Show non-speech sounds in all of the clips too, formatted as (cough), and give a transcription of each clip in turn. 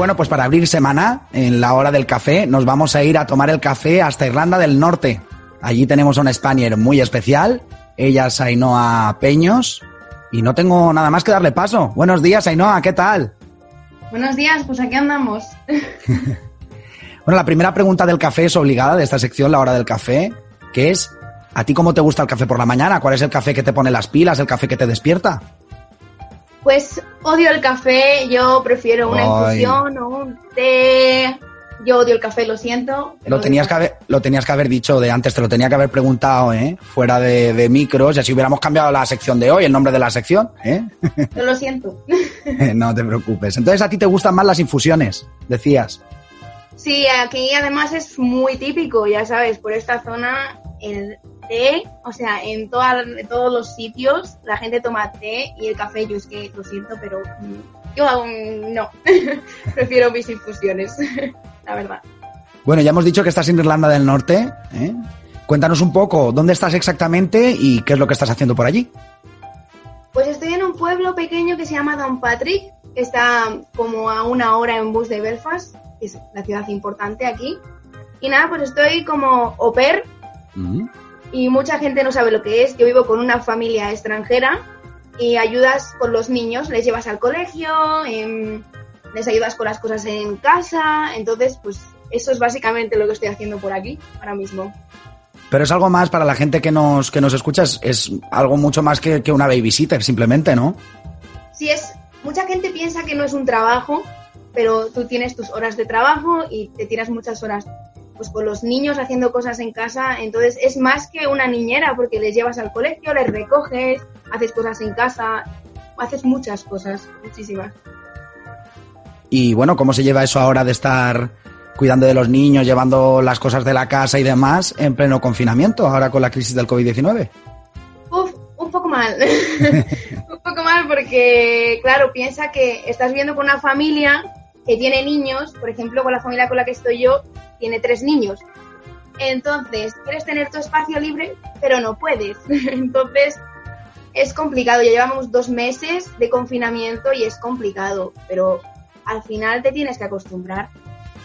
Bueno, pues para abrir semana, en la hora del café, nos vamos a ir a tomar el café hasta Irlanda del Norte. Allí tenemos a una Spanier muy especial. Ella es Ainhoa Peños. Y no tengo nada más que darle paso. Buenos días, Ainhoa, ¿qué tal? Buenos días, pues aquí andamos. (laughs) bueno, la primera pregunta del café es obligada de esta sección, la hora del café, que es, ¿a ti cómo te gusta el café por la mañana? ¿Cuál es el café que te pone las pilas, el café que te despierta? Pues odio el café, yo prefiero una infusión o un té. Yo odio el café, lo siento. Lo tenías, que haber, lo tenías que haber dicho de antes, te lo tenía que haber preguntado, ¿eh? Fuera de, micros, y así hubiéramos cambiado la sección de hoy, el nombre de la sección, ¿eh? (laughs) Yo lo siento. (laughs) no te preocupes. Entonces, ¿a ti te gustan más las infusiones? Decías. Sí, aquí además es muy típico, ya sabes, por esta zona el té, o sea, en, todos los sitios la gente toma té y el café, yo es que lo siento, pero mm, yo aún no. (laughs) Prefiero mis infusiones, (laughs) la verdad. Bueno, ya hemos dicho que estás en Irlanda del Norte. ¿eh? Cuéntanos un poco dónde estás exactamente y qué es lo que estás haciendo por allí. Pues estoy en un pueblo pequeño que se llama Don Patrick, que está como a una hora en bus de Belfast, que es la ciudad importante aquí. Y nada, pues estoy como au pair y mucha gente no sabe lo que es. Yo vivo con una familia extranjera y ayudas con los niños, les llevas al colegio, em, les ayudas con las cosas en casa, entonces pues eso es básicamente lo que estoy haciendo por aquí ahora mismo. Pero es algo más para la gente que nos, que nos escucha, es, algo mucho más que, que, una babysitter, simplemente, ¿no? Sí, es. Mucha gente piensa que no es un trabajo, pero tú tienes tus horas de trabajo y te tiras muchas horas pues con los niños haciendo cosas en casa, entonces es más que una niñera porque les llevas al colegio, les recoges, haces cosas en casa, haces muchas cosas, muchísimas. Y bueno, ¿cómo se lleva eso ahora de estar cuidando de los niños, llevando las cosas de la casa y demás en pleno confinamiento, ahora con la crisis del COVID-19? Uf, un poco mal. (laughs) un poco mal porque, claro, piensa que estás viendo con una familia que tiene niños, por ejemplo, con la familia con la que estoy yo, tiene tres niños. Entonces, quieres tener tu espacio libre, pero no puedes. (laughs) Entonces, es complicado. Ya llevamos dos meses de confinamiento y es complicado, pero al final te tienes que acostumbrar.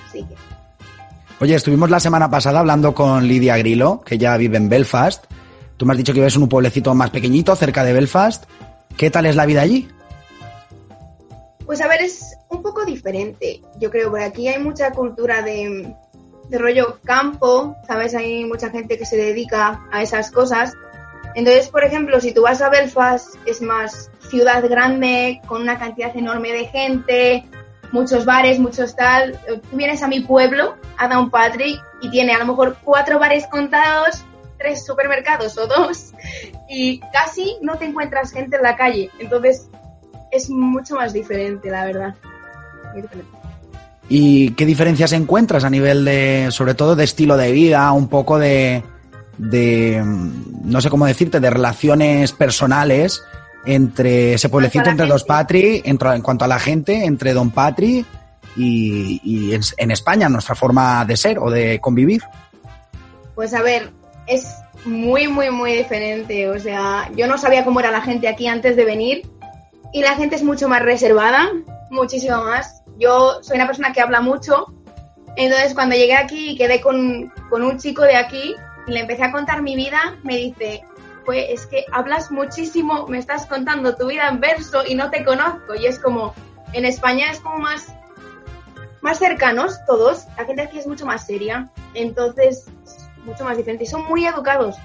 Así que. Oye, estuvimos la semana pasada hablando con Lidia Grillo, que ya vive en Belfast. Tú me has dicho que vives en un pueblecito más pequeñito, cerca de Belfast. ¿Qué tal es la vida allí? Pues a ver, es un poco diferente. Yo creo que aquí hay mucha cultura de, de rollo campo, ¿sabes? Hay mucha gente que se dedica a esas cosas. Entonces, por ejemplo, si tú vas a Belfast, es más ciudad grande, con una cantidad enorme de gente, muchos bares, muchos tal. Tú vienes a mi pueblo, a Downpatrick, y tiene a lo mejor cuatro bares contados, tres supermercados o dos, y casi no te encuentras gente en la calle. Entonces, es mucho más diferente, la verdad. ¿Y qué diferencias encuentras a nivel de, sobre todo, de estilo de vida, un poco de, de no sé cómo decirte, de relaciones personales entre ese pueblecito, entre Dos Patri, en, en, cuanto a la gente, entre Don Patri y, y en, España, nuestra forma de ser o de convivir? Pues a ver, es muy, muy, muy diferente. O sea, yo no sabía cómo era la gente aquí antes de venir y la gente es mucho más reservada, muchísimo más yo soy una persona que habla mucho, entonces cuando llegué aquí y quedé con, un chico de aquí y le empecé a contar mi vida, me dice, pues es que hablas muchísimo, me estás contando tu vida en verso y no te conozco. Y es como, en España es como más, más cercanos todos, la gente aquí es mucho más seria, entonces mucho más diferente y son muy educados,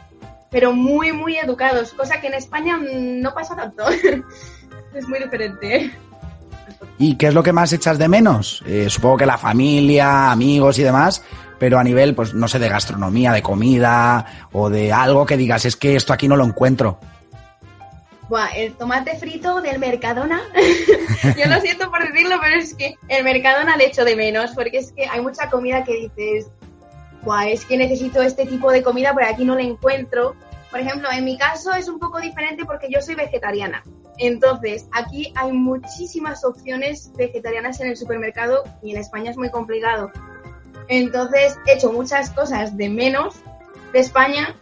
pero muy, muy educados, cosa que en España no pasa tanto. (laughs) es muy diferente. ¿Y qué es lo que más echas de menos? Eh, supongo que la familia, amigos y demás, pero a nivel, pues no sé, de gastronomía, de comida o de algo que digas, es que esto aquí no lo encuentro. Buah, el tomate frito del Mercadona. (laughs) Yo lo siento por decirlo, pero es que el Mercadona le echo de menos, porque es que hay mucha comida que dices, Buah, es que necesito este tipo de comida, pero aquí no la encuentro. Por ejemplo, en mi caso es un poco diferente porque yo soy vegetariana. Entonces, aquí hay muchísimas opciones vegetarianas en el supermercado y en España es muy complicado. Entonces, he hecho muchas cosas de menos de España,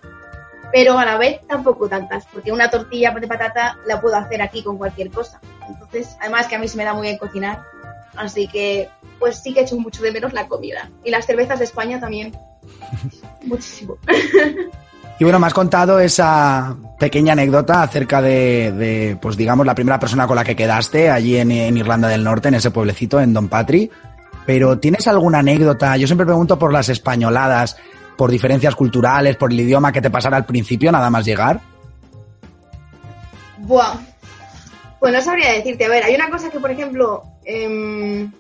pero a la vez tampoco tantas, porque una tortilla de patata la puedo hacer aquí con cualquier cosa. Entonces, además que a mí se me da muy bien cocinar, Así que, pues sí que he hecho mucho de menos la comida. Y las cervezas de España también. (laughs) Muchísimo. (laughs) Y bueno, me has contado esa pequeña anécdota acerca de, pues digamos, la primera persona con la que quedaste allí en, Irlanda del Norte, en ese pueblecito, en Don Patri. Pero ¿tienes alguna anécdota? Yo siempre pregunto por las españoladas, por diferencias culturales, por el idioma que te pasara al principio, nada más llegar. Buah. Pues no sabría decirte. A ver, hay una cosa que, por ejemplo, em,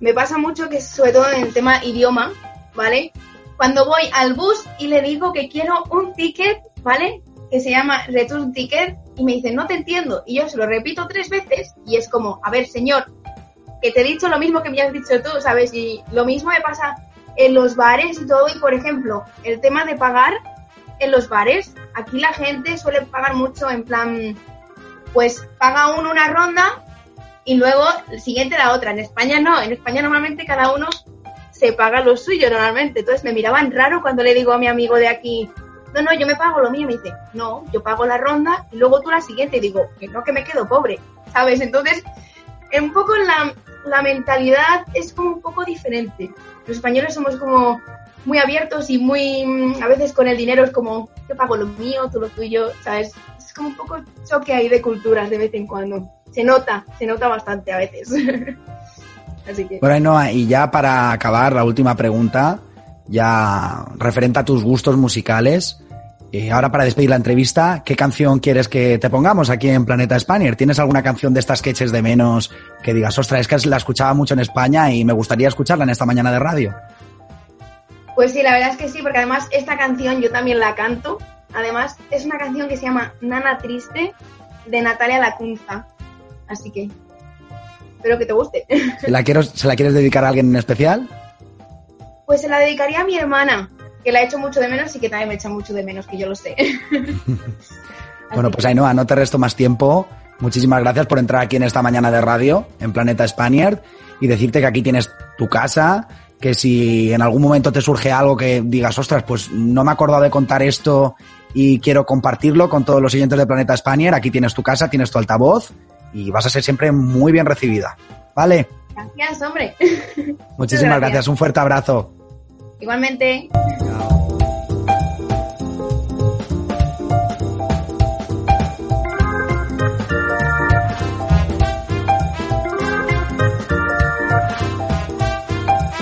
me pasa mucho que sobre todo en el tema idioma, ¿vale? Cuando voy al bus y le digo que quiero un ticket, ¿vale? Que se llama return ticket y me dice, no te entiendo. Y yo se lo repito tres veces y es como, a ver, señor, que te he dicho lo mismo que me has dicho tú, ¿sabes? Y lo mismo me pasa en los bares y todo. Y por ejemplo, el tema de pagar en los bares, aquí la gente suele pagar mucho en plan, pues paga uno una ronda y luego el siguiente la otra. En España no, en España normalmente cada uno se paga lo suyo normalmente. Entonces me miraban raro cuando le digo a mi amigo de aquí, no, no, yo me pago lo mío. Me dice, no, yo pago la ronda y luego tú la siguiente. Digo, que no, que me quedo pobre, ¿sabes? Entonces, un poco la, la mentalidad es como un poco diferente. Los españoles somos como muy abiertos y muy, a veces con el dinero es como, yo pago lo mío, tú lo tuyo, ¿sabes? Es como un poco choque ahí de culturas de vez en cuando. Se nota, se nota bastante a veces. (laughs) Así que... Bueno, y ya para acabar, la última pregunta, ya referente a tus gustos musicales. Eh, ahora para despedir la entrevista, ¿qué canción quieres que te pongamos aquí en Planeta Spanier? ¿Tienes alguna canción de estas que eches de menos que digas, ostras, es que la escuchaba mucho en España y me gustaría escucharla en esta mañana de radio? Pues sí, la verdad es que sí, porque además esta canción yo también la canto. Además, es una canción que se llama Nana Triste de Natalia Lacunza. Así que espero que te guste. ¿Se (laughs) la, quiero, ¿Se la quieres dedicar a alguien en especial? Pues se la dedicaría a mi hermana, que la he hecho mucho de menos y que también me echa mucho de menos, que yo lo sé. (laughs) bueno, pues Ainhoa, no te resto más tiempo. Muchísimas gracias por entrar aquí en esta mañana de radio en Planeta Spaniard y decirte que aquí tienes tu casa, que si en algún momento te surge algo que digas, ostras, pues no me he acordado de contar esto y quiero compartirlo con todos los siguientes de Planeta Spaniard, aquí tienes tu casa, tienes tu altavoz y vas a ser siempre muy bien recibida. ¿Vale? Gracias, hombre. (laughs) Muchísimas gracias. Un fuerte abrazo. Igualmente.